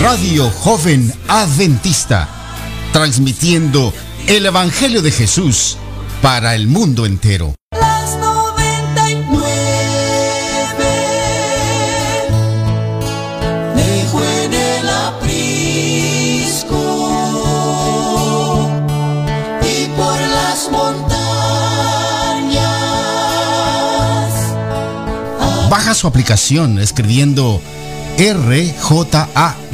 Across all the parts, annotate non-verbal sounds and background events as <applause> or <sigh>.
Radio Joven Adventista. Transmitiendo el Evangelio de Jesús para el mundo entero. las 99 dejó en el aprisco y por las montañas Baja su aplicación escribiendo RJA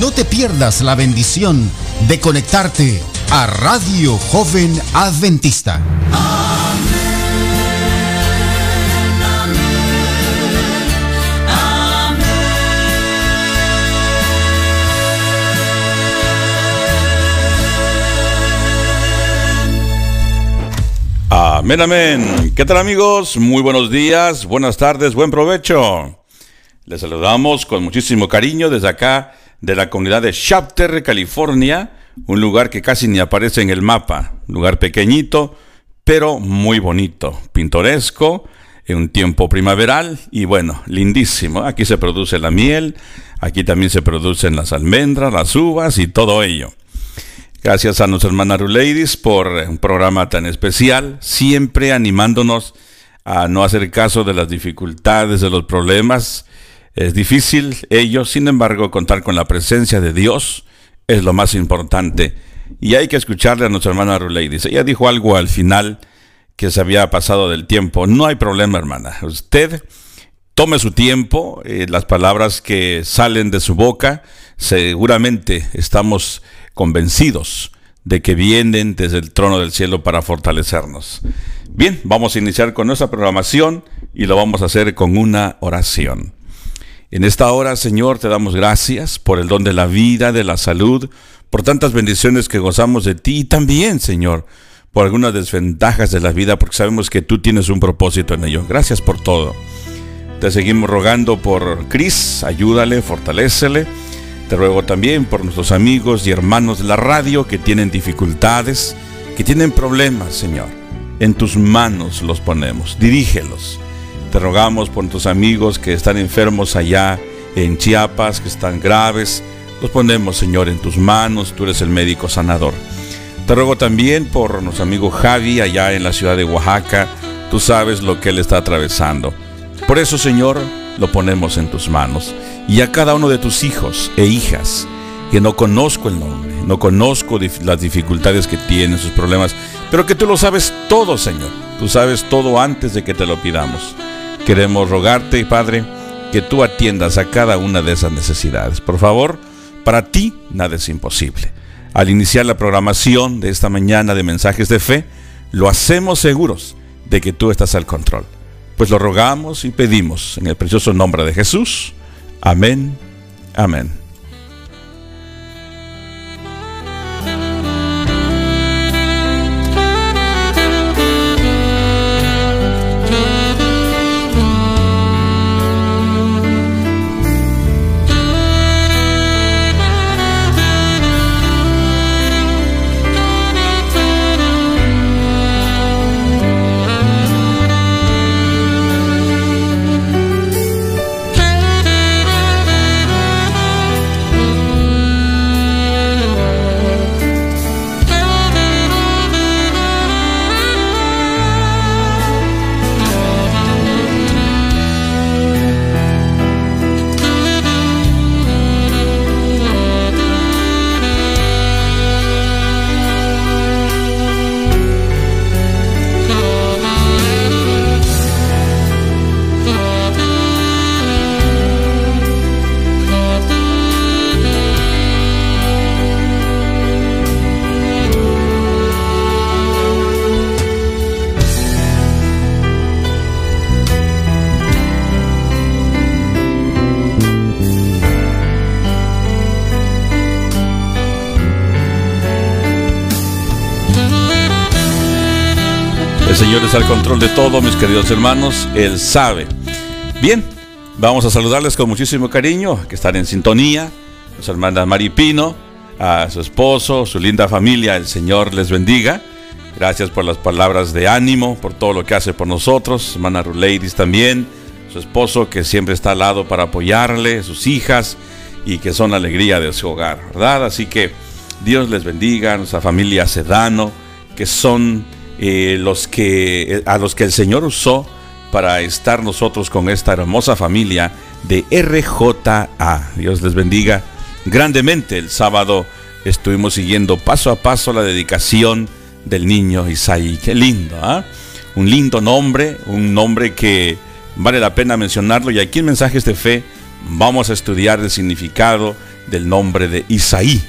No te pierdas la bendición de conectarte a Radio Joven Adventista. Amén, amén. ¿Qué tal amigos? Muy buenos días, buenas tardes, buen provecho. Les saludamos con muchísimo cariño desde acá, de la comunidad de Shafter, California, un lugar que casi ni aparece en el mapa, lugar pequeñito, pero muy bonito, pintoresco, en un tiempo primaveral y bueno, lindísimo. Aquí se produce la miel, aquí también se producen las almendras, las uvas y todo ello. Gracias a nuestra hermana Ruleidis por un programa tan especial, siempre animándonos a no hacer caso de las dificultades, de los problemas. Es difícil ello, sin embargo, contar con la presencia de Dios es lo más importante. Y hay que escucharle a nuestra hermana Ruleidis. Ella dijo algo al final que se había pasado del tiempo. No hay problema, hermana. Usted tome su tiempo, eh, las palabras que salen de su boca, seguramente estamos convencidos de que vienen desde el trono del cielo para fortalecernos. Bien, vamos a iniciar con nuestra programación y lo vamos a hacer con una oración. En esta hora, Señor, te damos gracias por el don de la vida, de la salud, por tantas bendiciones que gozamos de ti y también, Señor, por algunas desventajas de la vida, porque sabemos que tú tienes un propósito en ello. Gracias por todo. Te seguimos rogando por Cris, ayúdale, fortalécele. Te ruego también por nuestros amigos y hermanos de la radio que tienen dificultades, que tienen problemas, Señor. En tus manos los ponemos, dirígelos. Te rogamos por nuestros amigos que están enfermos allá en Chiapas, que están graves. Los ponemos, Señor, en tus manos. Tú eres el médico sanador. Te ruego también por nuestro amigo Javi allá en la ciudad de Oaxaca. Tú sabes lo que él está atravesando. Por eso, Señor, lo ponemos en tus manos. Y a cada uno de tus hijos e hijas, que no conozco el nombre, no conozco las dificultades que tienen, sus problemas, pero que tú lo sabes todo, Señor. Tú sabes todo antes de que te lo pidamos. Queremos rogarte, Padre, que tú atiendas a cada una de esas necesidades. Por favor, para ti nada es imposible. Al iniciar la programación de esta mañana de mensajes de fe, lo hacemos seguros de que tú estás al control. Pues lo rogamos y pedimos en el precioso nombre de Jesús. Amén. Amén. Al control de todo, mis queridos hermanos. Él sabe. Bien, vamos a saludarles con muchísimo cariño, que están en sintonía. Su hermana Maripino, a su esposo, su linda familia. El Señor les bendiga. Gracias por las palabras de ánimo, por todo lo que hace por nosotros. Hermana Ruleidis también. Su esposo que siempre está al lado para apoyarle, sus hijas y que son la alegría de su hogar, ¿verdad? Así que Dios les bendiga, nuestra familia Sedano, que son eh, los que, a los que el Señor usó para estar nosotros con esta hermosa familia de RJA. Dios les bendiga grandemente. El sábado estuvimos siguiendo paso a paso la dedicación del niño Isaí. Qué lindo, ¿ah? Un lindo nombre, un nombre que vale la pena mencionarlo. Y aquí en Mensajes de Fe vamos a estudiar el significado del nombre de Isaí.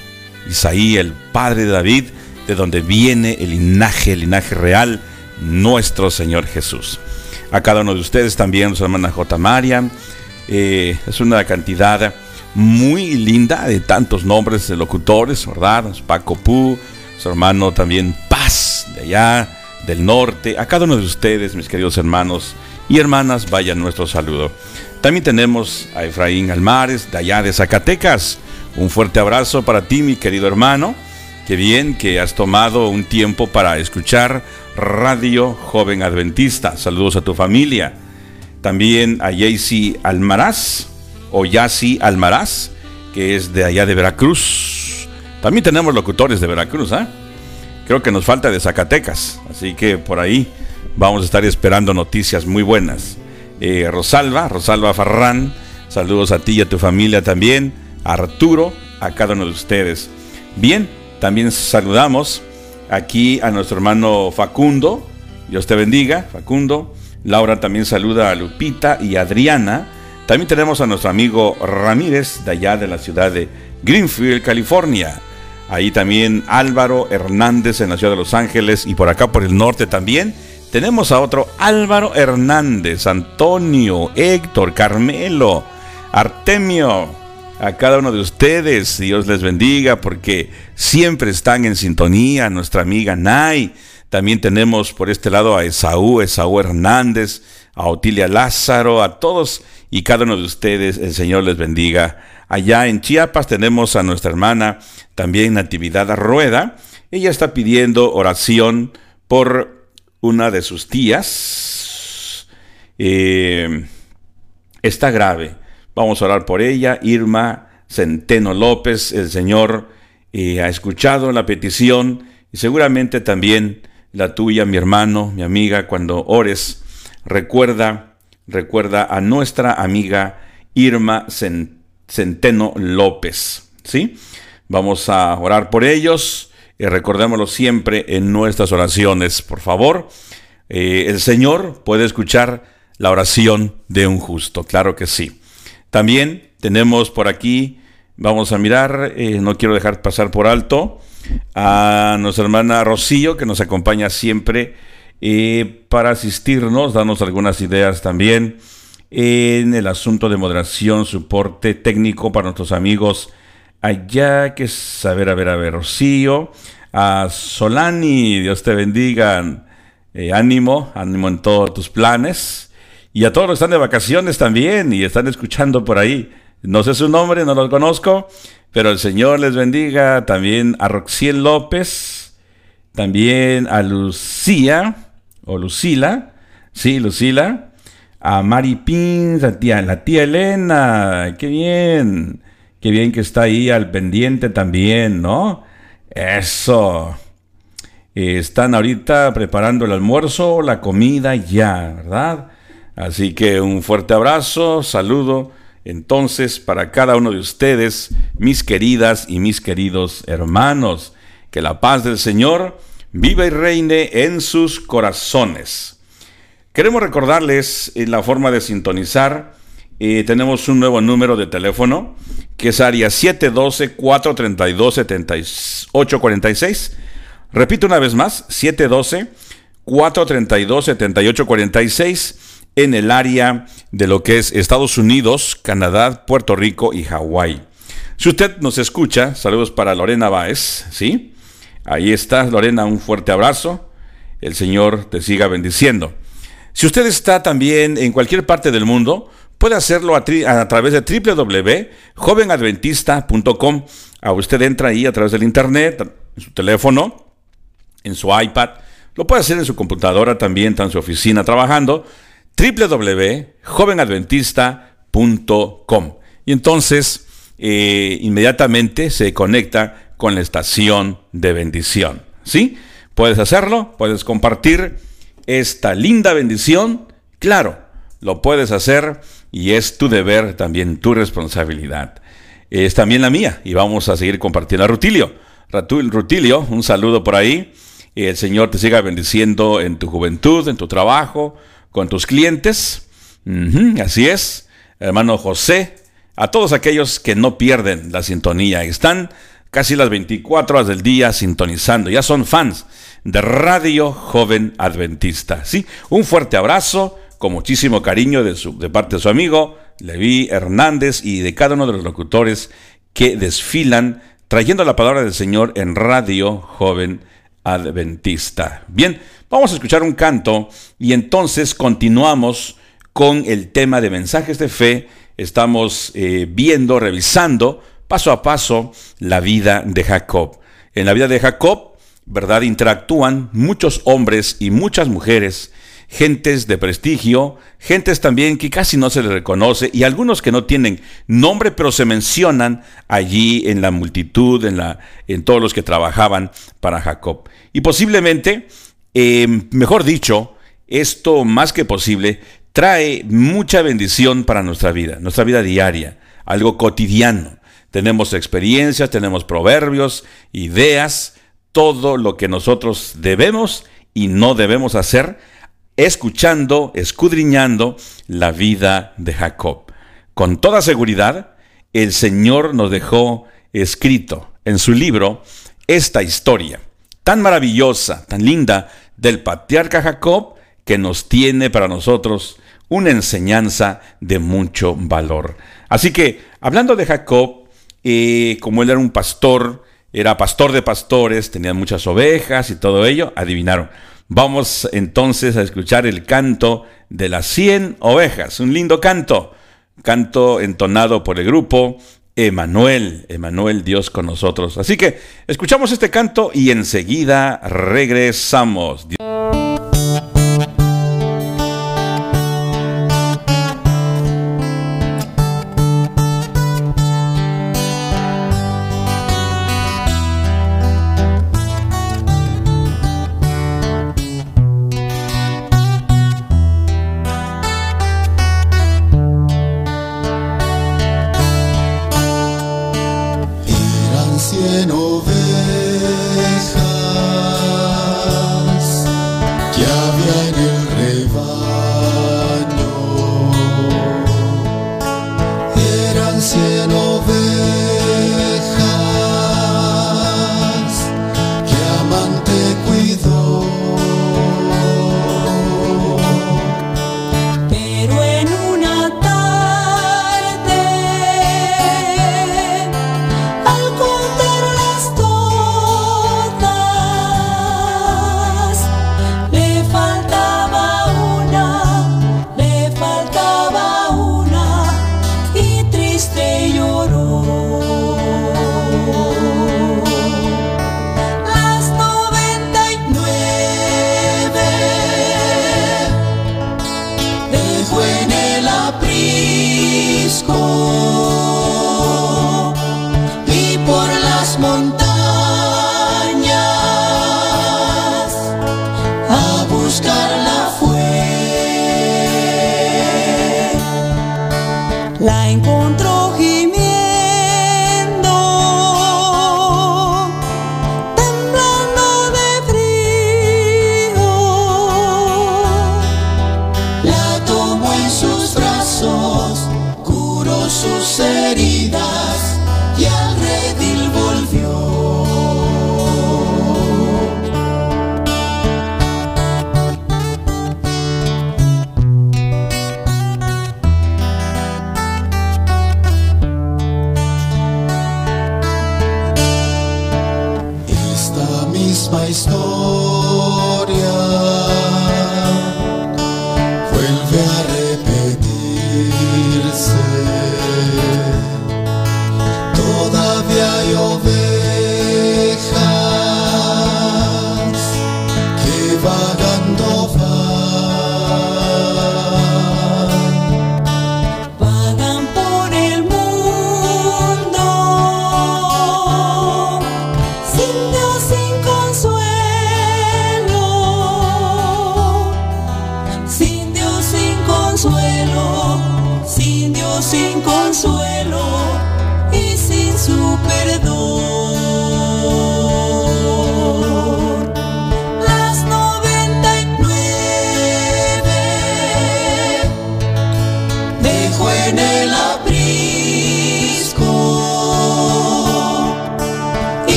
Isaí, el padre de David, de donde viene el linaje, el linaje real, nuestro Señor Jesús. A cada uno de ustedes también, su hermana J. Mariam. Eh, es una cantidad muy linda de tantos nombres de locutores, ¿verdad? Paco Pú, su hermano también Paz, de allá, del norte. A cada uno de ustedes, mis queridos hermanos y hermanas, vaya nuestro saludo. También tenemos a Efraín Almares, de allá de Zacatecas. Un fuerte abrazo para ti, mi querido hermano. Qué bien que has tomado un tiempo para escuchar Radio Joven Adventista. Saludos a tu familia. También a Jaycee Almaraz o Yasi Almaraz, que es de allá de Veracruz. También tenemos locutores de Veracruz, ¿ah? Creo que nos falta de Zacatecas, así que por ahí vamos a estar esperando noticias muy buenas. Eh, Rosalba, Rosalba Farrán, saludos a ti y a tu familia también. Arturo, a cada uno de ustedes. Bien, también saludamos aquí a nuestro hermano Facundo. Dios te bendiga, Facundo. Laura también saluda a Lupita y Adriana. También tenemos a nuestro amigo Ramírez, de allá de la ciudad de Greenfield, California. Ahí también Álvaro Hernández en la ciudad de Los Ángeles y por acá por el norte también. Tenemos a otro Álvaro Hernández, Antonio, Héctor, Carmelo, Artemio, a cada uno de ustedes. Dios les bendiga porque siempre están en sintonía. Nuestra amiga Nay. También tenemos por este lado a Esaú, Esaú Hernández, a Otilia Lázaro, a todos y cada uno de ustedes. El Señor les bendiga. Allá en Chiapas tenemos a nuestra hermana también Natividad Rueda. Ella está pidiendo oración por una de sus tías. Eh, está grave Vamos a orar por ella. Irma Centeno López, el Señor eh, ha escuchado la petición y seguramente también la tuya, mi hermano, mi amiga, cuando ores, recuerda, recuerda a nuestra amiga Irma Centeno López, ¿sí? Vamos a orar por ellos y recordémoslo siempre en nuestras oraciones, por favor. Eh, el Señor puede escuchar la oración de un justo, claro que sí. También tenemos por aquí, vamos a mirar, eh, no quiero dejar pasar por alto, a nuestra hermana Rocío, que nos acompaña siempre eh, para asistirnos, darnos algunas ideas también en el asunto de moderación, soporte técnico para nuestros amigos allá, que es, a ver, a ver, a ver, Rocío, a Solani, Dios te bendiga, eh, ánimo, ánimo en todos tus planes y a todos los que están de vacaciones también y están escuchando por ahí. No sé su nombre, no lo conozco, pero el Señor les bendiga. También a Roxiel López, también a Lucía, o Lucila, sí, Lucila, a Mari Pins, a tía, la tía Elena, qué bien, qué bien que está ahí al pendiente también, ¿no? Eso. Están ahorita preparando el almuerzo, la comida ya, ¿verdad? Así que un fuerte abrazo, saludo entonces para cada uno de ustedes, mis queridas y mis queridos hermanos. Que la paz del Señor viva y reine en sus corazones. Queremos recordarles en la forma de sintonizar. Eh, tenemos un nuevo número de teléfono que es área 712-432-7846. Repito una vez más, 712-432-7846 en el área de lo que es Estados Unidos, Canadá, Puerto Rico y Hawái. Si usted nos escucha, saludos para Lorena Báez, ¿sí? Ahí está, Lorena, un fuerte abrazo. el Señor te siga bendiciendo. Si usted está también en cualquier parte del mundo, puede hacerlo a, través de www.jovenadventista.com. A usted entra ahí a través del internet, en su teléfono, en su iPad. Lo puede hacer en su computadora también, está en su oficina trabajando. www.jovenadventista.com. Y entonces eh, inmediatamente se conecta con la estación de bendición. ¿Sí? Puedes hacerlo, puedes compartir esta linda bendición. Claro, lo puedes hacer y es tu deber, también tu responsabilidad. Es también la mía y vamos a seguir compartiendo a Rutilio. Rutilio, un saludo por ahí. El Señor te siga bendiciendo en tu juventud, en tu trabajo, con tus clientes. así es, hermano José, a todos aquellos que no pierden la sintonía, están casi las 24 horas del día sintonizando, ya son fans de Radio Joven Adventista. Sí, un fuerte abrazo, con muchísimo cariño de, su, de parte de su amigo Levi Hernández y de cada uno de los locutores que desfilan trayendo la palabra del Señor en Radio Joven Adventista. Bien, vamos a escuchar un canto y entonces continuamos con el tema de mensajes de fe. Estamos eh, viendo, revisando paso a paso la vida de Jacob. En la vida de Jacob, ¿verdad? Interactúan muchos hombres y muchas mujeres, gentes de prestigio, gentes también que casi no se les reconoce y algunos que no tienen nombre, pero se mencionan allí en la multitud, en, la, en todos los que trabajaban para Jacob. Y posiblemente, eh, mejor dicho, esto más que posible trae mucha bendición para nuestra vida, nuestra vida diaria, algo cotidiano. Tenemos experiencias, tenemos proverbios, ideas, todo lo que nosotros debemos y no debemos hacer, escuchando, escudriñando la vida de Jacob. Con toda seguridad, el Señor nos dejó escrito en su libro esta historia tan maravillosa, tan linda del patriarca Jacob que nos tiene para nosotros una enseñanza de mucho valor. Así que, hablando de Jacob, y como él era un pastor, era pastor de pastores, tenía muchas ovejas y todo ello, adivinaron. Vamos entonces a escuchar el canto de las 100 ovejas, un lindo canto, canto entonado por el grupo Emanuel, Emanuel Dios con nosotros. Así que escuchamos este canto y enseguida regresamos.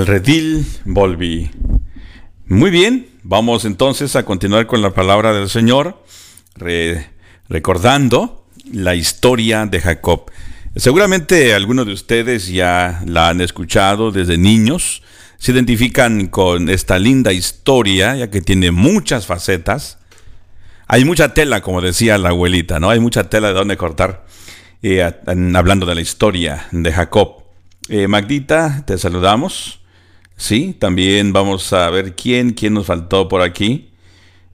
Al redil volví. Muy bien, vamos entonces a continuar con la palabra del Señor, re- recordando la historia de Jacob. Seguramente algunos de ustedes ya la han escuchado desde niños, se identifican con esta linda historia, ya que tiene muchas facetas. Hay mucha tela, como decía la abuelita, ¿no? Hay mucha tela de dónde cortar, eh, hablando de la historia de Jacob. Eh, Magdita, te saludamos. Sí, también vamos a ver quién, quién nos faltó por aquí.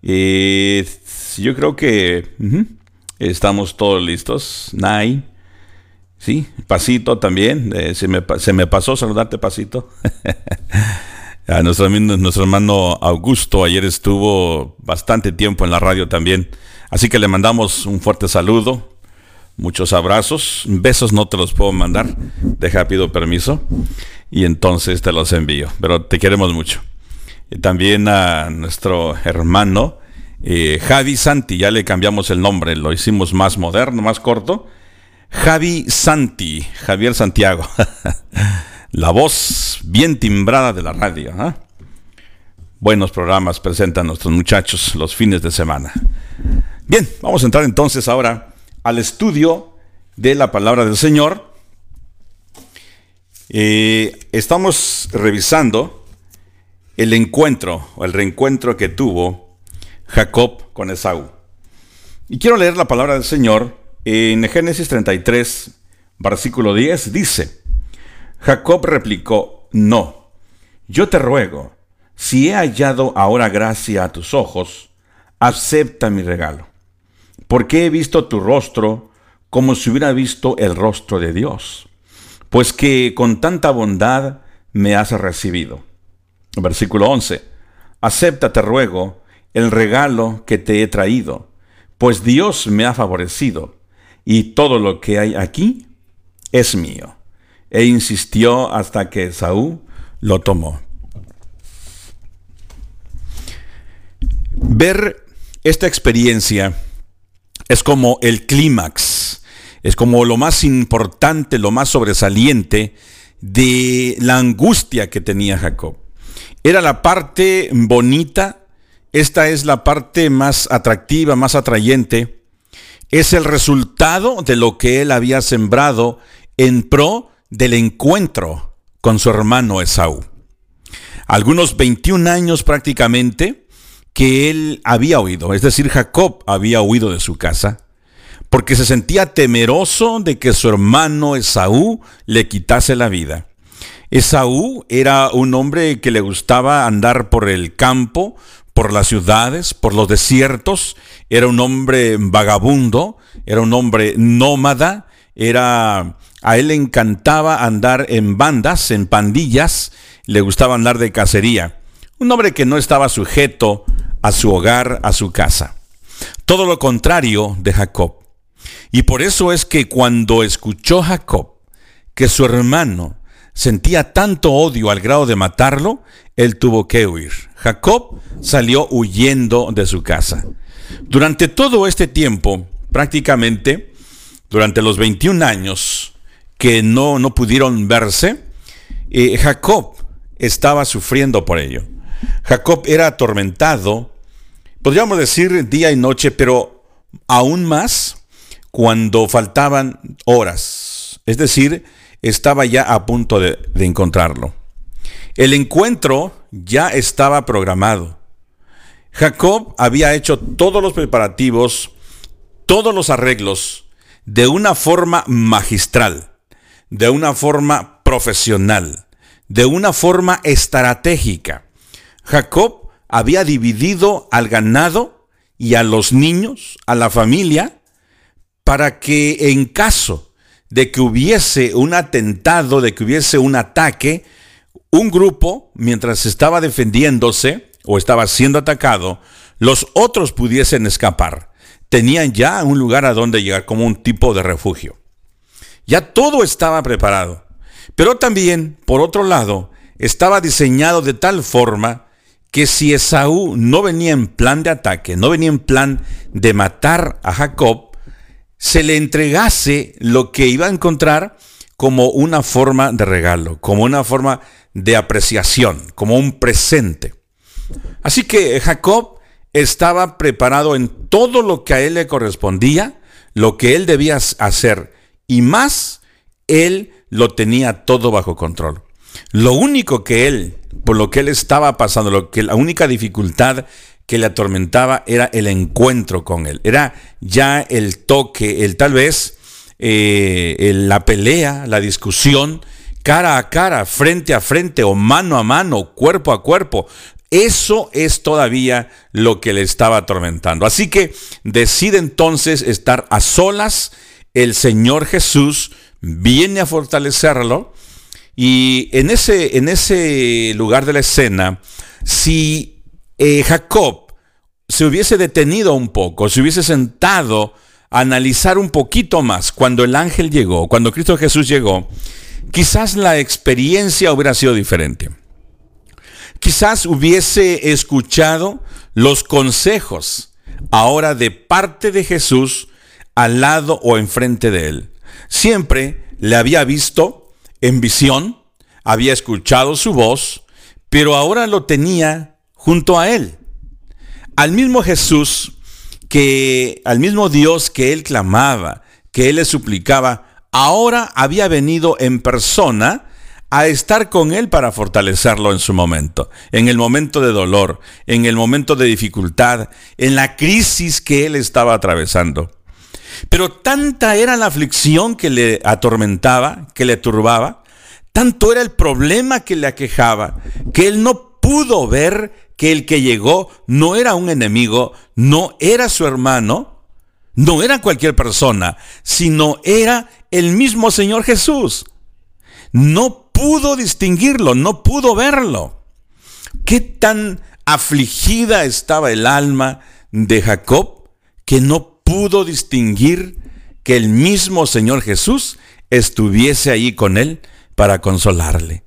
Eh, yo creo que estamos todos listos. Nay, sí, Pasito también. eh, se, me, pasó saludarte, Pasito. <laughs> A nuestro, nuestro hermano Augusto ayer estuvo bastante tiempo en la radio también. Así que le mandamos un fuerte saludo. Muchos abrazos. Besos no te los puedo mandar. Deja, pido permiso. Y entonces te los envío. Pero te queremos mucho. Y también a nuestro hermano eh, Javi Santi. Ya le cambiamos el nombre. Lo hicimos más moderno, más corto. Javi Santi. Javier Santiago. <laughs> la voz bien timbrada de la radio. ¿ah? Buenos programas presentan nuestros muchachos los fines de semana. Bien, vamos a entrar entonces ahora al estudio de la palabra del Señor. Eh, estamos revisando el encuentro o el reencuentro que tuvo Jacob con Esaú. Y quiero leer la palabra del Señor en Génesis 33, versículo 10. Dice, Jacob replicó, no, yo te ruego, si he hallado ahora gracia a tus ojos, acepta mi regalo, porque he visto tu rostro como si hubiera visto el rostro de Dios, pues que con tanta bondad me has recibido. Versículo 11, acepta, te ruego, el regalo que te he traído, pues Dios me ha favorecido, y todo lo que hay aquí es mío. E insistió hasta que Saúl lo tomó. Ver esta experiencia es como el clímax, es como lo más importante, lo más sobresaliente de la angustia que tenía Jacob. Era la parte bonita, esta es la parte más atractiva, más atrayente, es el resultado de lo que él había sembrado en pro del encuentro con su hermano Esaú. Algunos 21 años prácticamente que él había huido, es decir, Jacob había huido de su casa, porque se sentía temeroso de que su hermano Esaú le quitase la vida. Esaú era un hombre que le gustaba andar por el campo, por las ciudades, por los desiertos, era un hombre vagabundo, era un hombre nómada, era a él le encantaba andar en bandas, en pandillas, le gustaba andar de cacería. Un hombre que no estaba sujeto a su hogar, a su casa. Todo lo contrario de Jacob. Y por eso es que cuando escuchó Jacob que su hermano sentía tanto odio al grado de matarlo, él tuvo que huir. Jacob salió huyendo de su casa. Durante todo este tiempo, prácticamente, durante los 21 años que no, no pudieron verse, eh, Jacob estaba sufriendo por ello. Jacob era atormentado, podríamos decir día y noche, pero aún más cuando faltaban horas. Es decir, estaba ya a punto de, encontrarlo. El encuentro ya estaba programado. Jacob había hecho todos los preparativos, todos los arreglos, de una forma magistral, de una forma profesional, de una forma estratégica. Jacob había dividido al ganado y a los niños, a la familia, para que en caso de que hubiese un atentado, de que hubiese un ataque, un grupo, mientras estaba defendiéndose o estaba siendo atacado, los otros pudiesen escapar. Tenían ya un lugar a donde llegar como un tipo de refugio. Ya todo estaba preparado. Pero también, por otro lado, estaba diseñado de tal forma que si Esaú no venía en plan de ataque, no venía en plan de matar a Jacob, se le entregase lo que iba a encontrar como una forma de regalo, como una forma de apreciación, como un presente. Así que Jacob estaba preparado en todo lo que a él le correspondía, lo que él debía hacer, y más, él lo tenía todo bajo control. Lo único que él por lo que él estaba pasando, lo que la única dificultad que le atormentaba era el encuentro con él, era ya el toque, el tal vez eh, la pelea, la discusión, cara a cara, frente a frente o mano a mano, cuerpo a cuerpo. Eso es todavía lo que le estaba atormentando. Así que decide entonces estar a solas. El Señor Jesús viene a fortalecerlo y en ese, en ese lugar de la escena, si eh, Jacob se hubiese detenido un poco, se hubiese sentado a analizar un poquito más cuando el ángel llegó, cuando Cristo Jesús llegó, quizás la experiencia hubiera sido diferente. Quizás hubiese escuchado los consejos ahora de parte de Jesús al lado o enfrente de él. Siempre le había visto en visión, había escuchado su voz, pero ahora lo tenía junto a él. Al mismo Jesús que, al mismo Dios que él clamaba, que él le suplicaba, ahora había venido en persona a estar con él para fortalecerlo en su momento, en el momento de dolor, en el momento de dificultad, en la crisis que él estaba atravesando. Pero tanta era la aflicción que le atormentaba, que le turbaba, tanto era el problema que le aquejaba, que él no pudo ver que el que llegó no era un enemigo, no era su hermano, no era cualquier persona, sino era el mismo Señor Jesús. No pudo distinguirlo, no pudo verlo. ¿Qué tan afligida estaba el alma de Jacob que no pudo distinguir que el mismo Señor Jesús estuviese ahí con él para consolarle.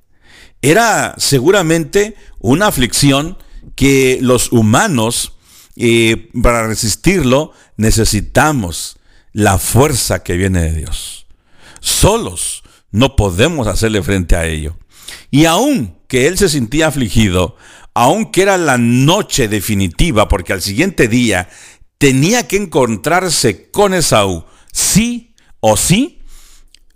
Era seguramente una aflicción que los humanos, eh, para resistirlo, necesitamos la fuerza que viene de Dios. Solos no podemos hacerle frente a ello. Y aun que él se sentía afligido, aunque era la noche definitiva, porque al siguiente día tenía que encontrarse con Esaú, sí o sí,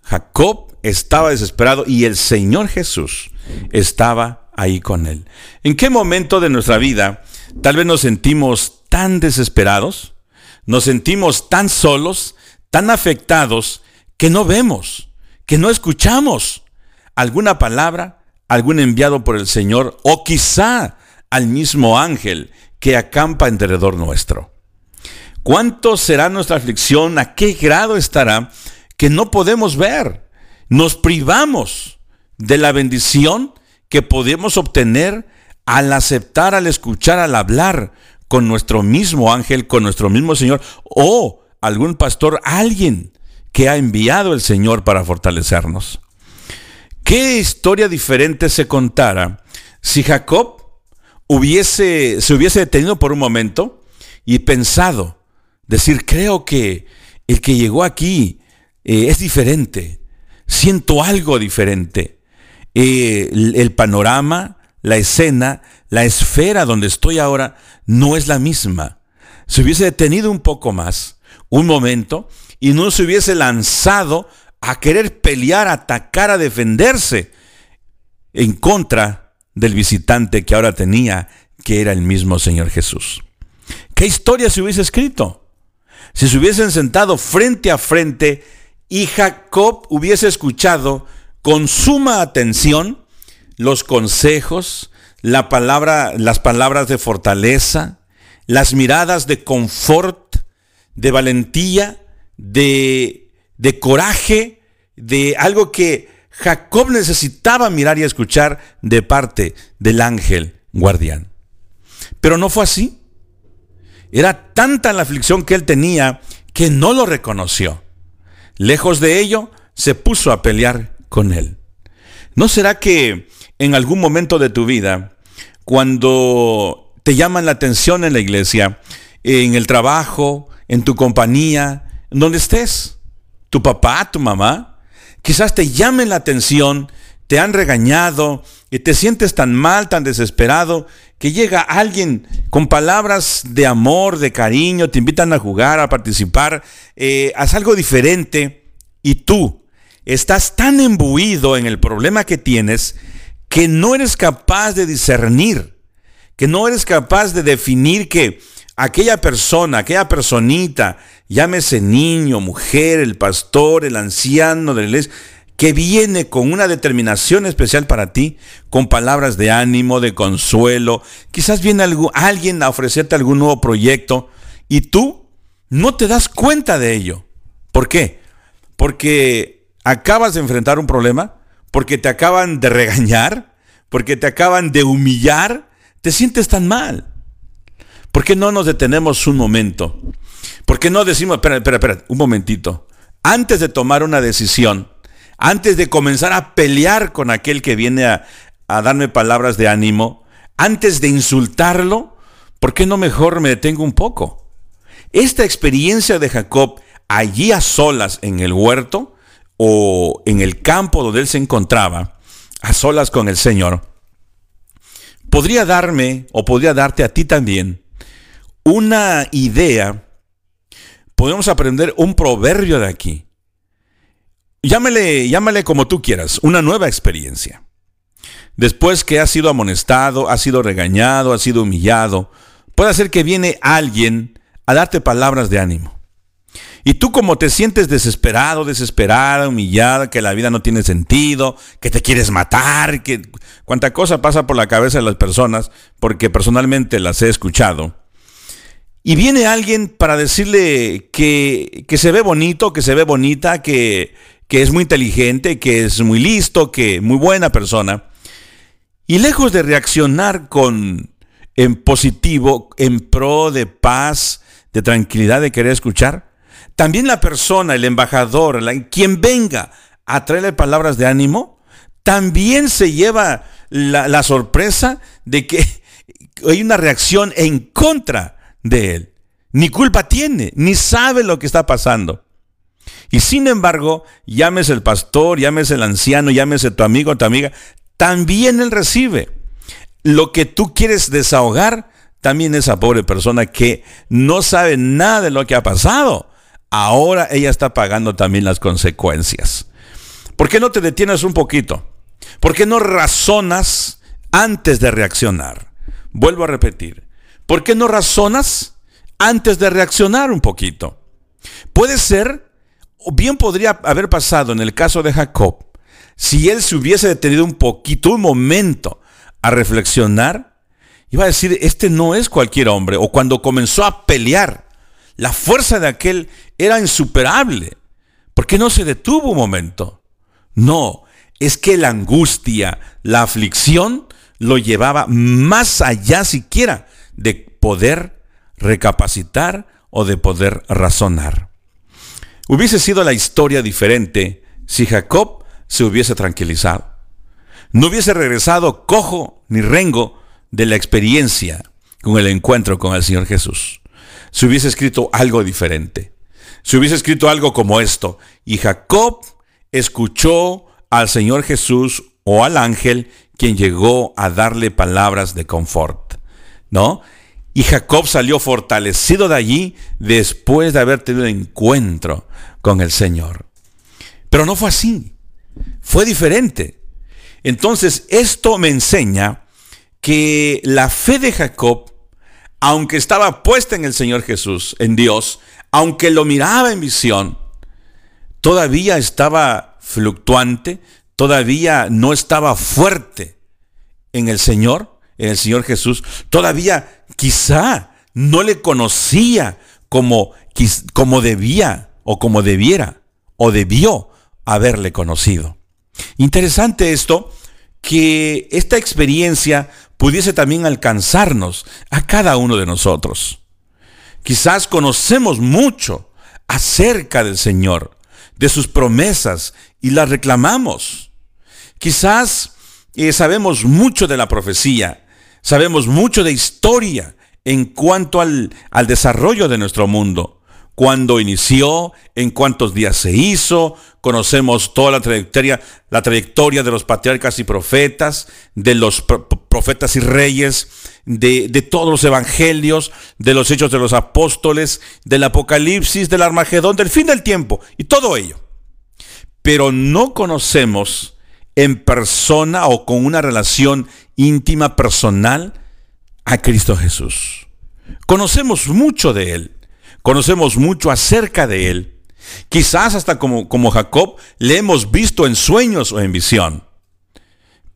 Jacob estaba desesperado y el Señor Jesús estaba ahí con él. ¿En qué momento de nuestra vida tal vez nos sentimos tan desesperados? Nos sentimos tan solos, tan afectados, que no vemos, que no escuchamos alguna palabra, algún enviado por el Señor, o quizá al mismo ángel que acampa en derredor nuestro. ¿Cuánto será nuestra aflicción? ¿A qué grado estará que no podemos ver? Nos privamos de la bendición que podemos obtener al aceptar, al escuchar, al hablar con nuestro mismo ángel, con nuestro mismo Señor o algún pastor, alguien que ha enviado el Señor para fortalecernos. ¿Qué historia diferente se contara si Jacob hubiese, se hubiese detenido por un momento y pensado, decir, creo que el que llegó aquí eh, es diferente, siento algo diferente. Eh, el, panorama, la escena, la esfera donde estoy ahora no es la misma. Se hubiese detenido un poco más, un momento, y no se hubiese lanzado a querer pelear, atacar, a defenderse en contra del visitante que ahora tenía, que era el mismo Señor Jesús. ¿Qué historia se hubiese escrito? Si se hubiesen sentado frente a frente y Jacob hubiese escuchado con suma atención los consejos, la palabra, las palabras de fortaleza, las miradas de confort, de valentía, de, de coraje, de algo que Jacob necesitaba mirar y escuchar de parte del ángel guardián. Pero no fue así. Era tanta la aflicción que él tenía que no lo reconoció. Lejos de ello, se puso a pelear con Él. ¿No será que en algún momento de tu vida, cuando te llaman la atención en la iglesia, en el trabajo, en tu compañía, donde estés, tu papá, tu mamá, quizás te llamen la atención, te han regañado y te sientes tan mal, tan desesperado, que llega alguien con palabras de amor, de cariño, te invitan a jugar, a participar, eh, haz algo diferente y tú, estás tan embuido en el problema que tienes que no eres capaz de discernir, que no eres capaz de definir que aquella persona, aquella personita, llámese niño, mujer, el pastor, el anciano de la iglesia, que viene con una determinación especial para ti, con palabras de ánimo, de consuelo, quizás viene alguien a ofrecerte algún nuevo proyecto y tú no te das cuenta de ello. ¿Por qué? Porque acabas de enfrentar un problema, porque te acaban de regañar, porque te acaban de humillar, te sientes tan mal. ¿Por qué no nos detenemos un momento? ¿Por qué no decimos, espera, espera, espera, un momentito? Antes de tomar una decisión, antes de comenzar a pelear con aquel que viene a, a darme palabras de ánimo, antes de insultarlo, ¿por qué no mejor me detengo un poco? Esta experiencia de Jacob allí a solas en el huerto o en el campo donde él se encontraba, a solas con el Señor, podría darme o podría darte a ti también una idea, podemos aprender un proverbio de aquí. Llámale, llámale como tú quieras, una nueva experiencia. Después que has sido amonestado, has sido regañado, has sido humillado, puede ser que viene alguien a darte palabras de ánimo. Y tú como te sientes desesperado, desesperada, humillada, que la vida no tiene sentido, que te quieres matar, que cuánta cosa pasa por la cabeza de las personas, porque personalmente las he escuchado. Y viene alguien para decirle que, que se ve bonito, que se ve bonita, que, que es muy inteligente, que es muy listo, que muy buena persona. Y lejos de reaccionar con en positivo, en pro de paz, de tranquilidad, de querer escuchar, también la persona, el embajador, quien venga a traerle palabras de ánimo, también se lleva la, sorpresa de que <laughs> hay una reacción en contra de él. Ni culpa tiene, ni sabe lo que está pasando. Y sin embargo, llámese el pastor, llámese el anciano, llámese tu amigo, tu amiga, también él recibe. Lo que tú quieres desahogar, también esa pobre persona que no sabe nada de lo que ha pasado, ahora ella está pagando también las consecuencias. ¿Por qué no te detienes un poquito? ¿Por qué no razonas antes de reaccionar? Vuelvo a repetir. ¿Por qué no razonas antes de reaccionar un poquito? Puede ser, o bien podría haber pasado en el caso de Jacob, si él se hubiese detenido un poquito, un momento, a reflexionar iba a decir, este no es cualquier hombre. O cuando comenzó a pelear, la fuerza de aquel era insuperable. ¿Por qué no se detuvo un momento? No, es que la angustia, la aflicción, lo llevaba más allá siquiera de poder recapacitar o de poder razonar. Hubiese sido la historia diferente si Jacob se hubiese tranquilizado. No hubiese regresado cojo ni rengo de la experiencia con el encuentro con el Señor Jesús. Se hubiese escrito algo diferente. Se hubiese escrito algo como esto. Y Jacob escuchó al Señor Jesús o al ángel quien llegó a darle palabras de confort. ¿No? Y Jacob salió fortalecido de allí después de haber tenido un encuentro con el Señor. Pero no fue así. Fue diferente. Entonces, esto me enseña que la fe de Jacob, aunque estaba puesta en el Señor Jesús, en Dios, aunque lo miraba en visión, todavía estaba fluctuante, todavía no estaba fuerte en el Señor, en el Señor Jesús, todavía quizá no le conocía como, como debía o como debiera o debió haberle conocido. Interesante esto, que esta experiencia pudiese también alcanzarnos a cada uno de nosotros. Quizás conocemos mucho acerca del Señor, de sus promesas y las reclamamos. Quizás eh, sabemos mucho de la profecía, sabemos mucho de historia en cuanto al, al desarrollo de nuestro mundo cuándo inició, en cuántos días se hizo, conocemos toda la trayectoria, la trayectoria de los patriarcas y profetas, de los profetas y reyes, de, todos los evangelios, de los hechos de los apóstoles, del Apocalipsis, del Armagedón, del fin del tiempo, y todo ello. Pero no conocemos en persona o con una relación íntima personal a Cristo Jesús. Conocemos mucho de Él conocemos mucho acerca de Él. Quizás hasta como Jacob le hemos visto en sueños o en visión,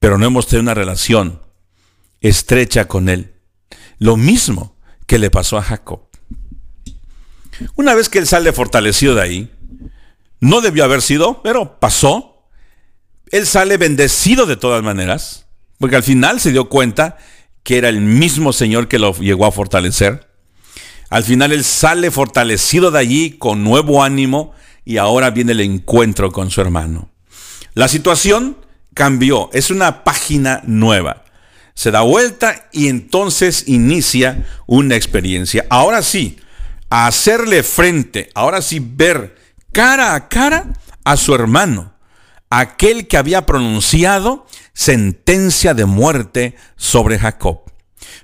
pero no hemos tenido una relación estrecha con Él. Lo mismo que le pasó a Jacob. Una vez que Él sale fortalecido de ahí, no debió haber sido, pero pasó. Él sale bendecido de todas maneras, porque al final se dio cuenta que era el mismo Señor que lo llegó a fortalecer. Al final él sale fortalecido de allí con nuevo ánimo y ahora viene el encuentro con su hermano. La situación cambió, es una página nueva. Se da vuelta y entonces inicia una experiencia. Ahora sí, hacerle frente, ahora sí ver cara a cara a su hermano, aquel que había pronunciado sentencia de muerte sobre Jacob.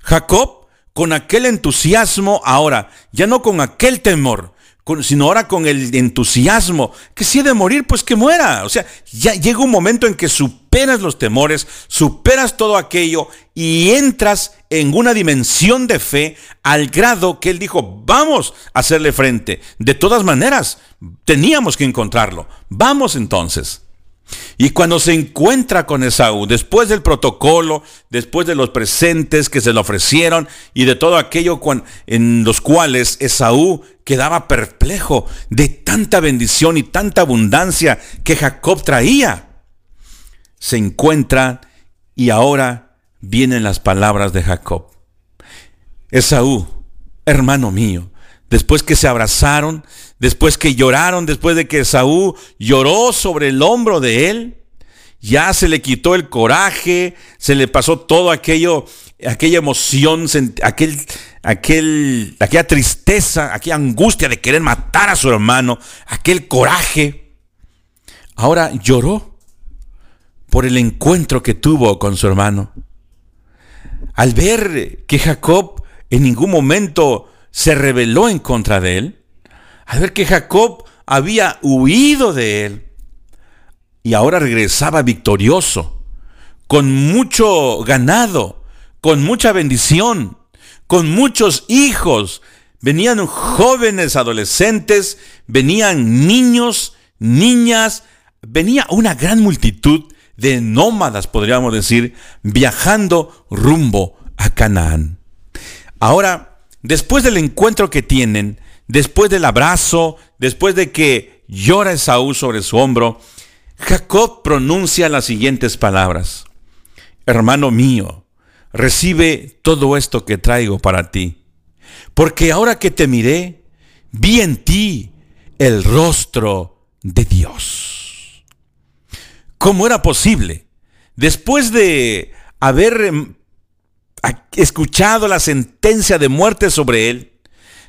Jacob con aquel entusiasmo ahora, ya no con aquel temor, sino ahora con el entusiasmo, que si he de morir, pues que muera. O sea, ya llega un momento en que superas los temores, superas todo aquello y entras en una dimensión de fe al grado que él dijo, vamos a hacerle frente. De todas maneras, teníamos que encontrarlo. Vamos entonces. Y cuando se encuentra con Esaú, después del protocolo, después de los presentes que se le ofrecieron y de todo aquello en los cuales Esaú quedaba perplejo de tanta bendición y tanta abundancia que Jacob traía, se encuentra y ahora vienen las palabras de Jacob. Esaú, hermano mío, después que se abrazaron, después que lloraron, después de que Saúl lloró sobre el hombro de él, ya se le quitó el coraje, se le pasó todo aquello, aquella emoción, aquel, aquel, aquella tristeza, aquella angustia de querer matar a su hermano, aquel coraje. Ahora lloró por el encuentro que tuvo con su hermano. Al ver que Jacob en ningún momento se rebeló en contra de él, al ver que Jacob había huido de él y ahora regresaba victorioso, con mucho ganado, con mucha bendición, con muchos hijos. Venían jóvenes, adolescentes, venían niños, niñas, venía una gran multitud de nómadas, podríamos decir, viajando rumbo a Canaán. Ahora, después del encuentro que tienen, después del abrazo, después de que llora Esaú sobre su hombro, Jacob pronuncia las siguientes palabras. Hermano mío, recibe todo esto que traigo para ti, porque ahora que te miré, vi en ti el rostro de Dios. ¿Cómo era posible? Después de haber escuchado la sentencia de muerte sobre él,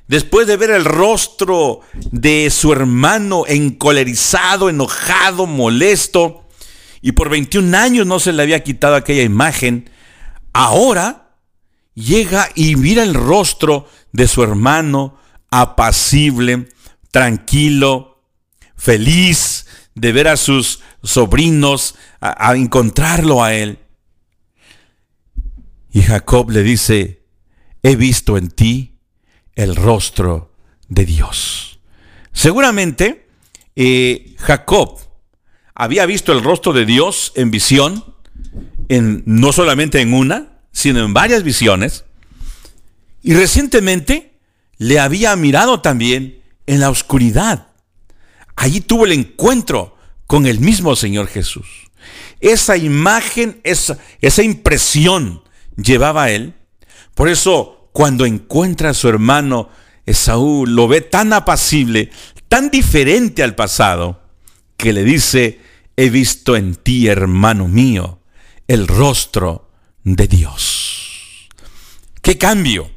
después de ver el rostro de su hermano encolerizado, enojado, molesto, y por 21 años no se le había quitado aquella imagen, ahora llega y mira el rostro de su hermano apacible, tranquilo, feliz de ver a sus sobrinos, a, a encontrarlo a él. Y Jacob le dice, he visto en ti el rostro de Dios. Seguramente eh, Jacob había visto el rostro de Dios en visión, en, no solamente en una, sino en varias visiones. Y recientemente le había mirado también en la oscuridad. Allí tuvo el encuentro con el mismo Señor Jesús. Esa imagen, esa, esa impresión llevaba él. Por eso, cuando encuentra a su hermano Esaú, lo ve tan apacible, tan diferente al pasado, que le dice, he visto en ti, hermano mío, el rostro de Dios. ¿Qué cambio?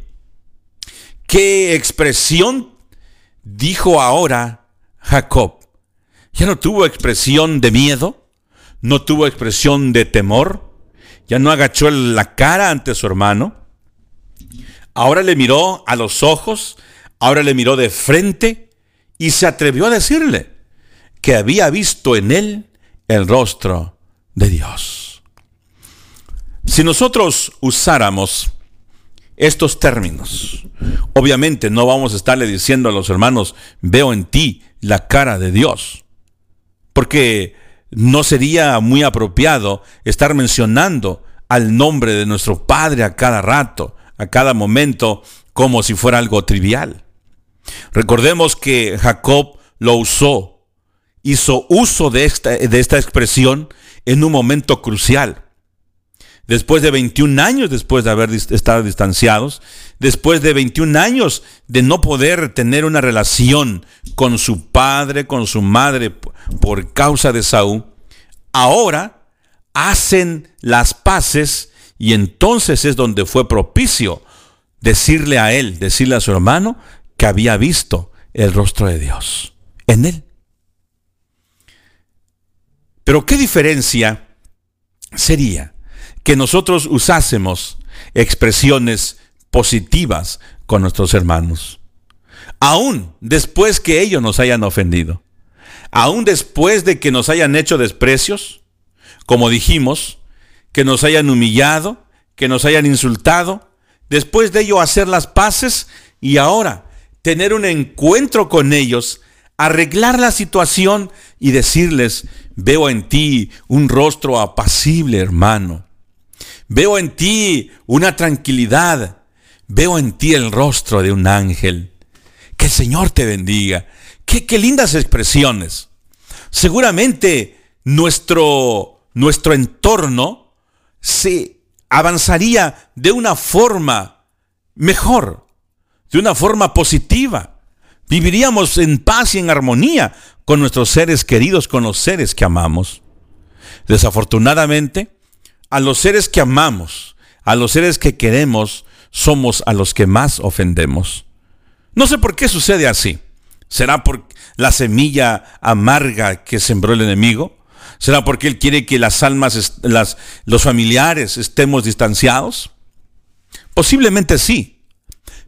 ¿Qué expresión dijo ahora Jacob? Ya no tuvo expresión de miedo, no tuvo expresión de temor, ya no agachó la cara ante su hermano, ahora le miró a los ojos, ahora le miró de frente y se atrevió a decirle que había visto en él el rostro de Dios. Si nosotros usáramos estos términos, obviamente no vamos a estarle diciendo a los hermanos, veo en ti la cara de Dios, porque no sería muy apropiado estar mencionando al nombre de nuestro Padre a cada rato, a cada momento, como si fuera algo trivial. Recordemos que Jacob lo usó, hizo uso de esta, de esta expresión en un momento crucial. Después de 21 años después de haber estado distanciados, después de 21 años de no poder tener una relación con su padre, con su madre por causa de Saúl, ahora hacen las paces y entonces es donde fue propicio decirle a él, decirle a su hermano que había visto el rostro de Dios en él. Pero ¿qué diferencia sería que nosotros usásemos expresiones positivas con nuestros hermanos? Aún después que ellos nos hayan ofendido, aún después de que nos hayan hecho desprecios, como dijimos, que nos hayan humillado, que nos hayan insultado, después de ello hacer las paces y ahora tener un encuentro con ellos, arreglar la situación y decirles, veo en ti un rostro apacible, hermano. Veo en ti una tranquilidad. Veo en ti el rostro de un ángel. Que el Señor te bendiga. Qué, lindas expresiones. Seguramente nuestro, nuestro entorno se avanzaría de una forma mejor de una forma positiva. Viviríamos en paz y en armonía con nuestros seres queridos, con los seres que amamos. Desafortunadamente, a los seres que amamos, a los seres que queremos, somos a los que más ofendemos. No sé por qué sucede así. ¿Será por la semilla amarga que sembró el enemigo? ¿Será porque él quiere que las almas, las, los familiares estemos distanciados? Posiblemente sí.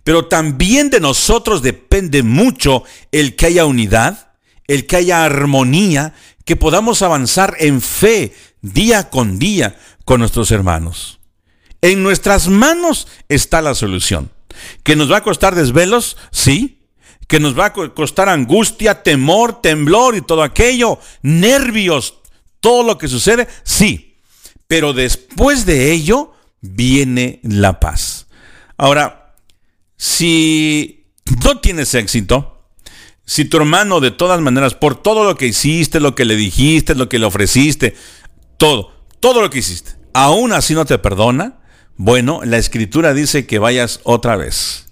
Pero también de nosotros depende mucho el que haya unidad, el que haya armonía, que podamos avanzar en fe día con día con nuestros hermanos. En nuestras manos está la solución. ¿Que nos va a costar desvelos? Sí. ¿Que nos va a costar angustia, temor, temblor y todo aquello? Nervios, todo lo que sucede? Sí. Pero después de ello viene la paz. Ahora, si no tienes éxito, si tu hermano de todas maneras, por todo lo que hiciste, lo que le dijiste, lo que le ofreciste, todo, todo lo que hiciste, aún así no te perdona, bueno, la escritura dice que vayas otra vez.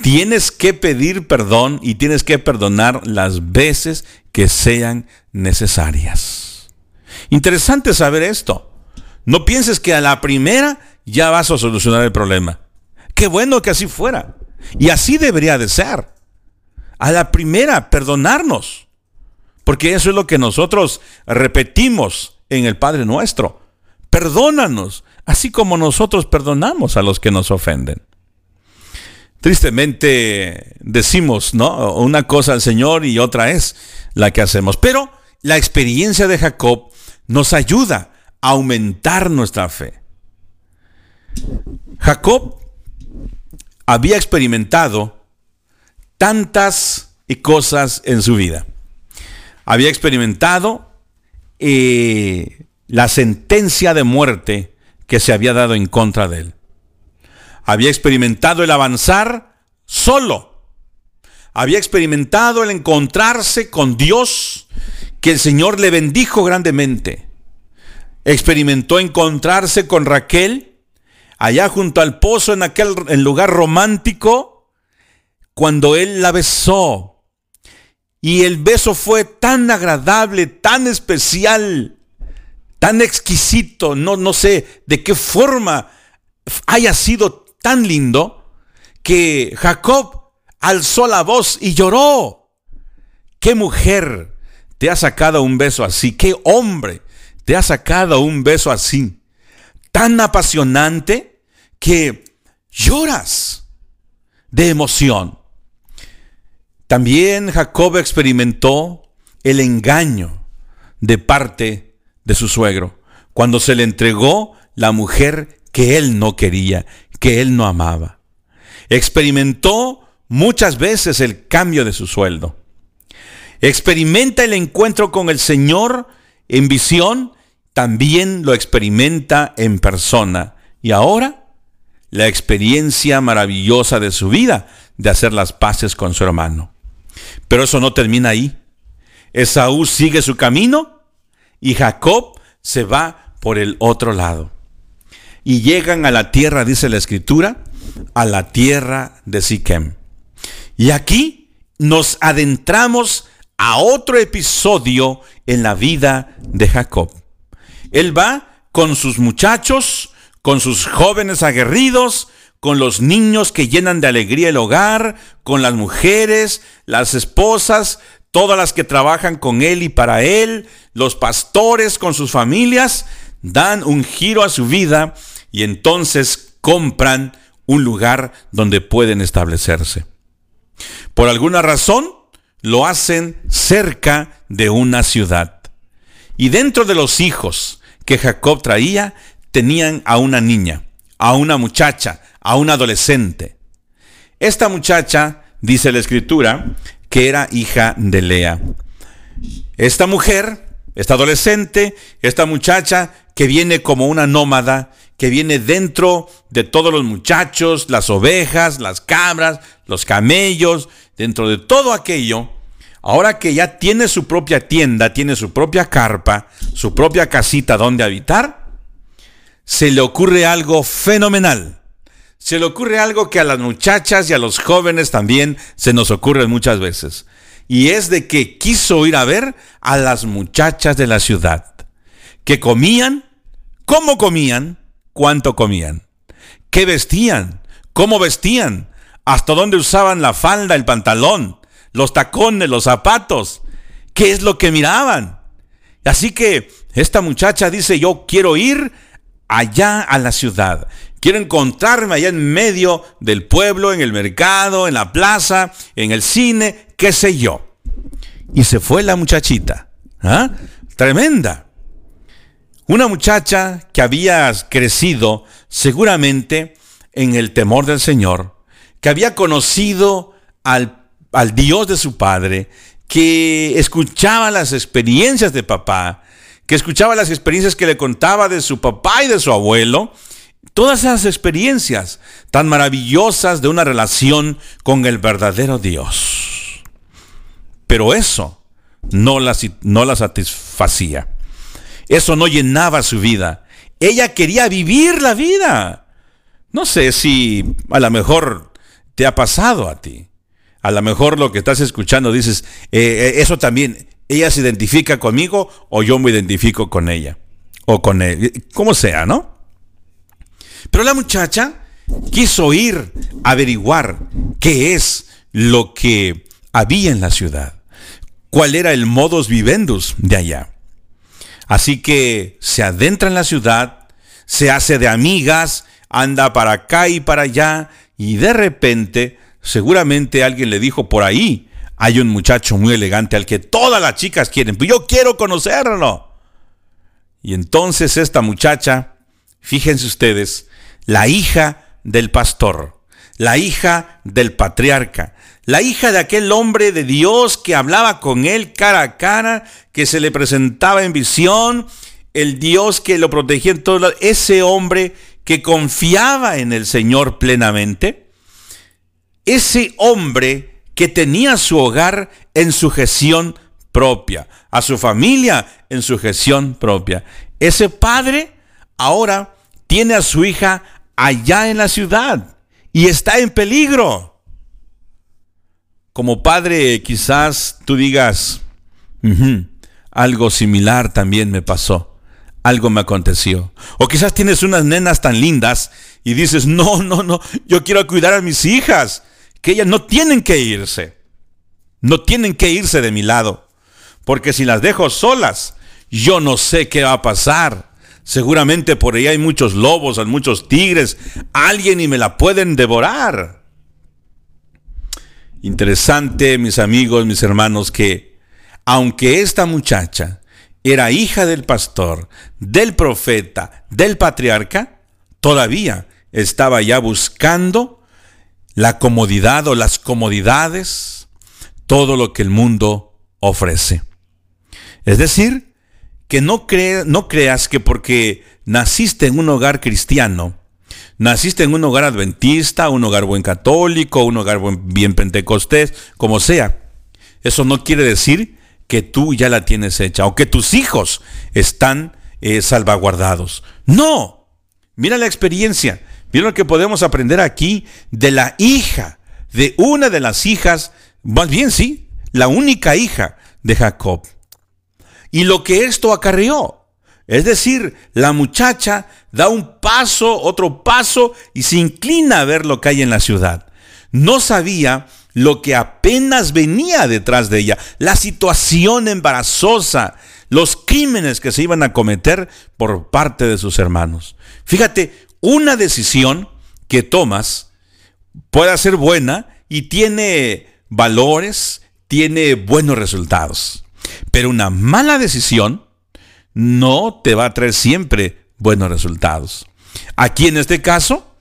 Tienes que pedir perdón y tienes que perdonar las veces que sean necesarias. Interesante saber esto. No pienses que a la primera ya vas a solucionar el problema. Qué bueno que así fuera. Y así debería de ser. A la primera, perdonarnos. Porque eso es lo que nosotros repetimos en el Padre nuestro. Perdónanos, así como nosotros perdonamos a los que nos ofenden. Tristemente decimos, ¿no? Una cosa al Señor y otra es la que hacemos. Pero la experiencia de Jacob nos ayuda aumentar nuestra fe. Jacob había experimentado tantas cosas en su vida. Había experimentado la sentencia de muerte que se había dado en contra de él. Había experimentado el avanzar solo. Había experimentado el encontrarse con Dios, que el Señor le bendijo grandemente experimentó encontrarse con Raquel allá junto al pozo en aquel lugar romántico cuando él la besó. Y el beso fue tan agradable, tan especial, tan exquisito, no, no sé de qué forma haya sido tan lindo, que Jacob alzó la voz y lloró. ¿Qué mujer te ha sacado un beso así? ¿Qué hombre te ha sacado un beso así, tan apasionante, que lloras de emoción. También Jacob experimentó el engaño de parte de su suegro, cuando se le entregó la mujer que él no quería, que él no amaba. Experimentó muchas veces el cambio de su sueldo. Experimenta el encuentro con el Señor en visión también lo experimenta en persona. Y ahora, la experiencia maravillosa de su vida de hacer las paces con su hermano. Pero eso no termina ahí. Esaú sigue su camino y Jacob se va por el otro lado. Y llegan a la tierra, dice la escritura, a la tierra de Siquem. Y aquí nos adentramos a otro episodio en la vida de Jacob. Él va con sus muchachos, con sus jóvenes aguerridos, con los niños que llenan de alegría el hogar, con las mujeres, las esposas, todas las que trabajan con él y para él, los pastores con sus familias, dan un giro a su vida y entonces compran un lugar donde pueden establecerse. Por alguna razón, lo hacen cerca de una ciudad. Y dentro de los hijos que Jacob traía, tenían a una niña, a una muchacha, a un adolescente. Esta muchacha, dice la escritura, que era hija de Lea. Esta mujer, esta adolescente, esta muchacha que viene como una nómada, que viene dentro de todos los muchachos, las ovejas, las cabras, los camellos, dentro de todo aquello, Ahora que ya tiene su propia tienda, tiene su propia carpa, su propia casita donde habitar, se le ocurre algo fenomenal. Se le ocurre algo que a las muchachas y a los jóvenes también se nos ocurre muchas veces. Y es de que quiso ir a ver a las muchachas de la ciudad. Que comían, cómo comían, cuánto comían. ¿Qué vestían? ¿Cómo vestían? ¿Hasta dónde usaban la falda, el pantalón? los tacones, los zapatos. ¿Qué es lo que miraban? Así que esta muchacha dice, yo quiero ir allá a la ciudad. Quiero encontrarme allá en medio del pueblo, en el mercado, en la plaza, en el cine, qué sé yo. Y se fue la muchachita. ¿Ah? Tremenda. Una muchacha que había crecido seguramente en el temor del Señor, que había conocido al al Dios de su padre, que escuchaba las experiencias de papá, que escuchaba las experiencias que le contaba de su papá y de su abuelo, todas esas experiencias tan maravillosas de una relación con el verdadero Dios. Pero eso no la, no la satisfacía. Eso no llenaba su vida. Ella quería vivir la vida. No sé si a lo mejor te ha pasado a ti. A lo mejor lo que estás escuchando dices, eh, eh, eso también, ella se identifica conmigo o yo me identifico con ella. O con él, como sea, ¿no? Pero la muchacha quiso ir a averiguar qué es lo que había en la ciudad, cuál era el modus vivendus de allá. Así que se adentra en la ciudad, se hace de amigas, anda para acá y para allá, y de repente, seguramente alguien le dijo por ahí, hay un muchacho muy elegante al que todas las chicas quieren, pues yo quiero conocerlo. Y entonces esta muchacha, fíjense ustedes, la hija del pastor, la hija del patriarca, la hija de aquel hombre de Dios que hablaba con él cara a cara, que se le presentaba en visión, el Dios que lo protegía en todo, ese hombre que confiaba en el Señor plenamente, ese hombre que tenía su hogar en sujeción propia, a su familia en sujeción propia. Ese padre ahora tiene a su hija allá en la ciudad y está en peligro. Como padre, quizás tú digas, algo similar también me pasó, algo me aconteció. O quizás tienes unas nenas tan lindas y dices, no, no, no, yo quiero cuidar a mis hijas, que ellas no tienen que irse, no tienen que irse de mi lado, porque si las dejo solas, yo no sé qué va a pasar. Seguramente por ahí hay muchos lobos, hay muchos tigres, alguien y me la pueden devorar. Interesante, mis amigos, mis hermanos, que aunque esta muchacha era hija del pastor, del profeta, del patriarca, todavía estaba ya buscando la comodidad o las comodidades, todo lo que el mundo ofrece. Es decir, que no, no creas que porque naciste en un hogar cristiano, naciste en un hogar adventista, un hogar buen católico, un hogar bien pentecostés, como sea, eso no quiere decir que tú ya la tienes hecha o que tus hijos están eh, salvaguardados. No, mira la experiencia, mira lo que podemos aprender aquí de la hija, de una de las hijas, más bien sí, la única hija de Jacob y lo que esto acarreó. Es decir, la muchacha da un paso, otro paso y se inclina a ver lo que hay en la ciudad. No sabía lo que apenas venía detrás de ella, la situación embarazosa, los crímenes que se iban a cometer por parte de sus hermanos. Fíjate, una decisión que tomas puede ser buena y tiene valores, tiene buenos resultados. Pero una mala decisión no te va a traer siempre buenos resultados. Aquí en este caso,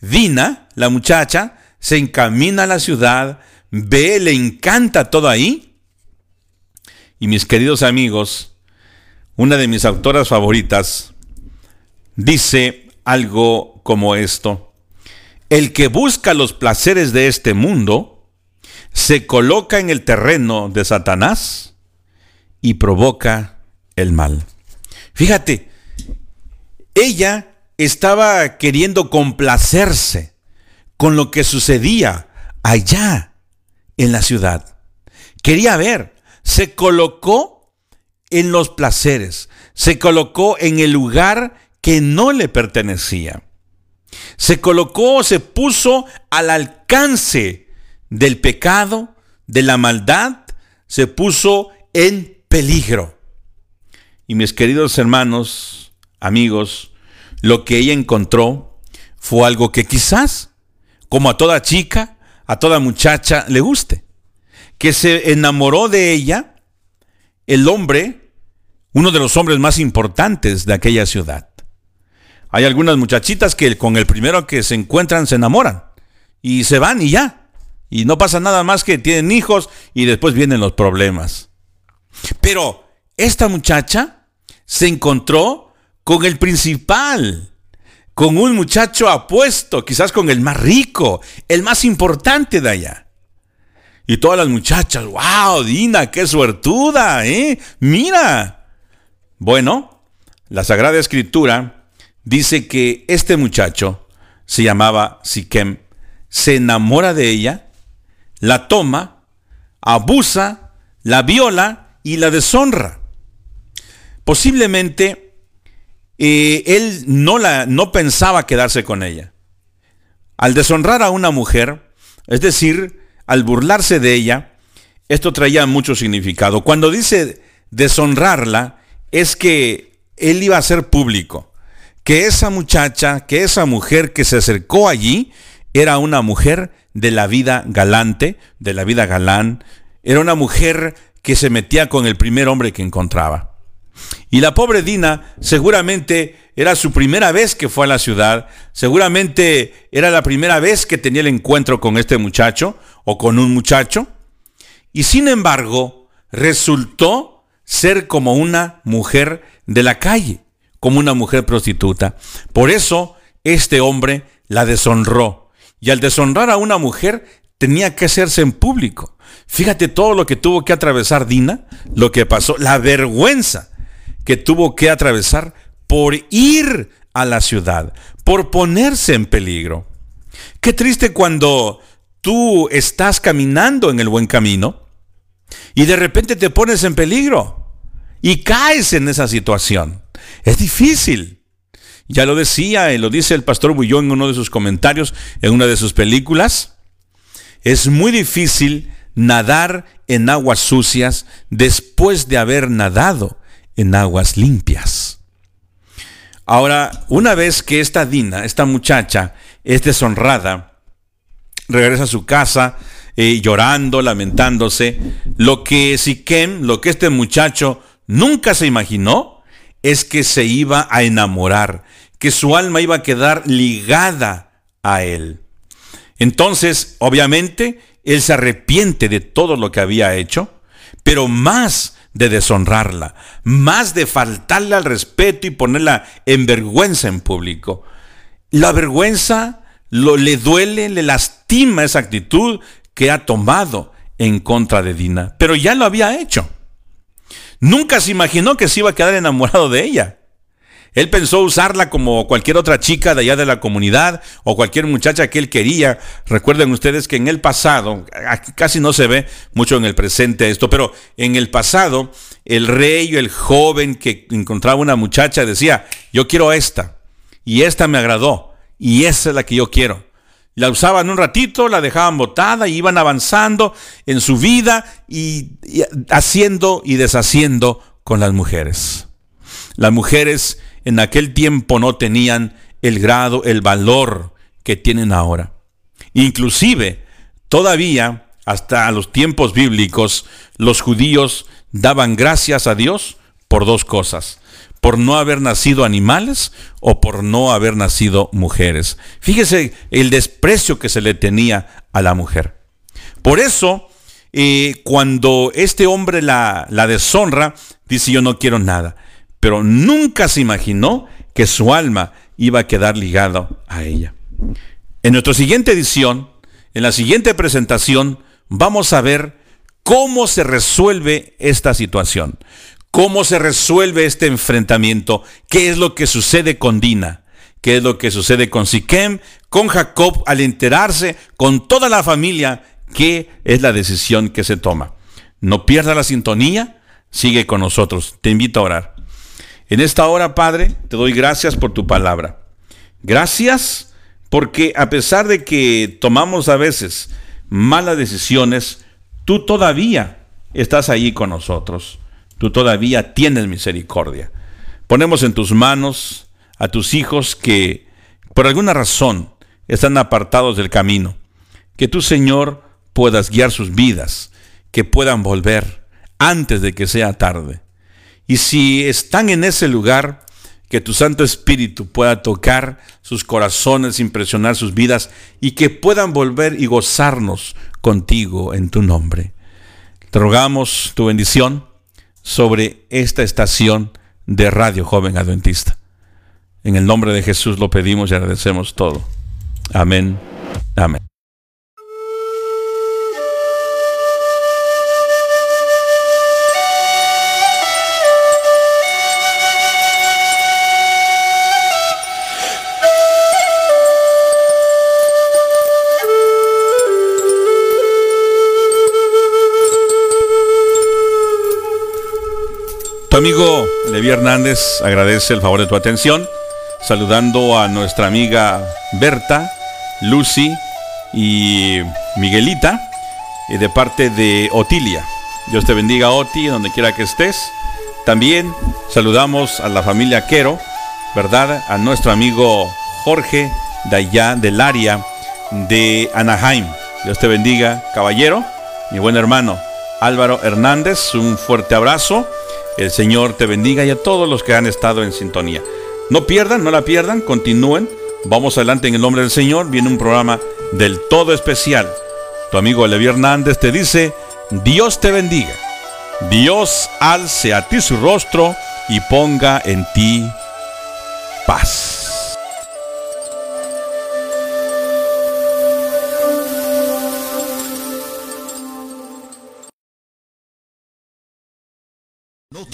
Dina, la muchacha, se encamina a la ciudad, ve, le encanta todo ahí. Y mis queridos amigos, una de mis autoras favoritas dice algo como esto. El que busca los placeres de este mundo se coloca en el terreno de Satanás y provoca el mal. Fíjate, ella estaba queriendo complacerse con lo que sucedía allá en la ciudad. Quería ver, se colocó en los placeres, se colocó en el lugar que no le pertenecía. Se colocó, se puso al alcance del pecado, de la maldad, se puso en peligro. Y mis queridos hermanos, amigos, lo que ella encontró fue algo que quizás, como a toda chica, a toda muchacha, le guste. Que se enamoró de ella el hombre, uno de los hombres más importantes de aquella ciudad. Hay algunas muchachitas que con el primero que se encuentran se enamoran y se van y ya. Y no pasa nada más que tienen hijos y después vienen los problemas. Pero esta muchacha se encontró con el principal, con un muchacho apuesto, quizás con el más rico, el más importante de allá. Y todas las muchachas, wow, Dina, qué suertuda, ¿eh? Mira. Bueno, la Sagrada Escritura dice que este muchacho se llamaba Siquem, se enamora de ella, la toma, abusa, la viola y la deshonra. Posiblemente eh, él no, la, no pensaba quedarse con ella. Al deshonrar a una mujer, es decir, al burlarse de ella, esto traía mucho significado. Cuando dice deshonrarla, es que él iba a ser público, que esa muchacha, que esa mujer que se acercó allí, era una mujer de la vida galante, de la vida galán, era una mujer que se metía con el primer hombre que encontraba. Y la pobre Dina seguramente era su primera vez que fue a la ciudad, seguramente era la primera vez que tenía el encuentro con este muchacho o con un muchacho, y sin embargo resultó ser como una mujer de la calle, como una mujer prostituta. Por eso este hombre la deshonró, y al deshonrar a una mujer tenía que hacerse en público. Fíjate todo lo que tuvo que atravesar Dina, lo que pasó, la vergüenza que tuvo que atravesar por ir a la ciudad, por ponerse en peligro. Qué triste cuando tú estás caminando en el buen camino y de repente te pones en peligro y caes en esa situación. Es difícil. Ya lo decía y lo dice el pastor Bullón en uno de sus comentarios, en una de sus películas. Es muy difícil nadar en aguas sucias después de haber nadado en aguas limpias. Ahora, una vez que esta Dina, esta muchacha, es deshonrada, regresa a su casa eh, llorando, lamentándose, lo que Siquem, lo que este muchacho nunca se imaginó, es que se iba a enamorar, que su alma iba a quedar ligada a él. Entonces, obviamente, él se arrepiente de todo lo que había hecho, pero más de deshonrarla, más de faltarle al respeto y ponerla en vergüenza en público. La vergüenza le duele, le lastima esa actitud que ha tomado en contra de Dina, pero ya lo había hecho. Nunca se imaginó que se iba a quedar enamorado de ella. Él pensó usarla como cualquier otra chica de allá de la comunidad o cualquier muchacha que él quería. Recuerden ustedes que en el pasado, casi no se ve mucho en el presente esto, pero en el pasado el rey o el joven que encontraba una muchacha decía, yo quiero esta y esta me agradó y esa es la que yo quiero. La usaban un ratito, la dejaban botada y iban avanzando en su vida y, y haciendo y deshaciendo con las mujeres. Las mujeres en aquel tiempo no tenían el grado, el valor que tienen ahora. Inclusive, todavía, hasta los tiempos bíblicos, los judíos daban gracias a Dios por dos cosas, por no haber nacido animales o por no haber nacido mujeres. Fíjese el desprecio que se le tenía a la mujer. Por eso, eh, cuando este hombre la, la deshonra, dice yo no quiero nada pero nunca se imaginó que su alma iba a quedar ligado a ella. En nuestra siguiente edición, en la siguiente presentación, vamos a ver cómo se resuelve esta situación, cómo se resuelve este enfrentamiento, qué es lo que sucede con Dina, qué es lo que sucede con Siquem, con Jacob al enterarse, con toda la familia, qué es la decisión que se toma. No pierda la sintonía, sigue con nosotros. Te invito a orar. En esta hora, Padre, te doy gracias por tu palabra. Gracias porque a pesar de que tomamos a veces malas decisiones, tú todavía estás ahí con nosotros. Tú todavía tienes misericordia. Ponemos en tus manos a tus hijos que por alguna razón están apartados del camino. Que tú, Señor, puedas guiar sus vidas, que puedan volver antes de que sea tarde. Y si están en ese lugar, que tu Santo Espíritu pueda tocar sus corazones, impresionar sus vidas y que puedan volver y gozarnos contigo en tu nombre. Te rogamos tu bendición sobre esta estación de Radio Joven Adventista. En el nombre de Jesús lo pedimos y agradecemos todo. Amén. Amén. Levi Hernández agradece el favor de tu atención, saludando a nuestra amiga Berta, Lucy y Miguelita, y de parte de Otilia. Dios te bendiga, Oti, donde quiera que estés. También saludamos a la familia Quero, ¿verdad? A nuestro amigo Jorge, de allá del área de Anaheim. Dios te bendiga, caballero, mi buen hermano Álvaro Hernández, un fuerte abrazo el Señor te bendiga y a todos los que han estado en sintonía. No pierdan, no la pierdan, continúen. Vamos adelante en el nombre del Señor. Viene un programa del todo especial. Tu amigo Levi Hernández te dice, Dios te bendiga. Dios alce a ti su rostro y ponga en ti paz.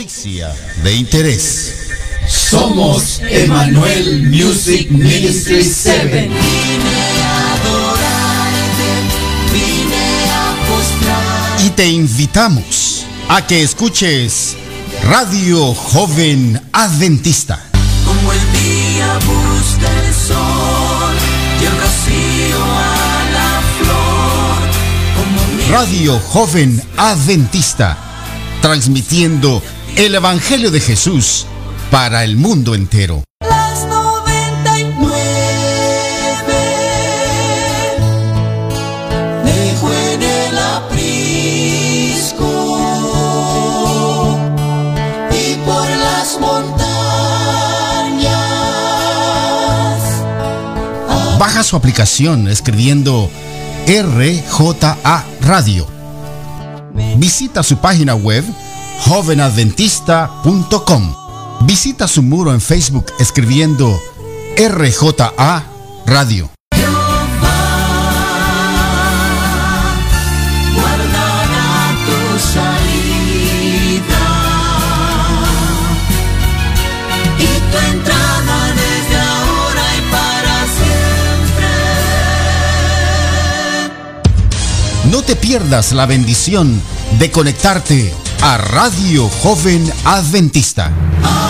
Noticia de interés. Somos Emmanuel Music Ministry 7. Y te invitamos a que escuches Radio Joven Adventista. Como el día busca el sol y el rocío a la flor. Como Radio Joven Adventista. Transmitiendo el Evangelio de Jesús para el mundo entero. las 99 dejó en el aprisco y por las montañas Baja su aplicación escribiendo RJA Radio. Visita su página web jovenadventista.com. Visita su muro en Facebook escribiendo RJA Radio. guardará tu salida y tu entrada desde ahora y para siempre. No te pierdas la bendición de conectarte a Radio Joven Adventista.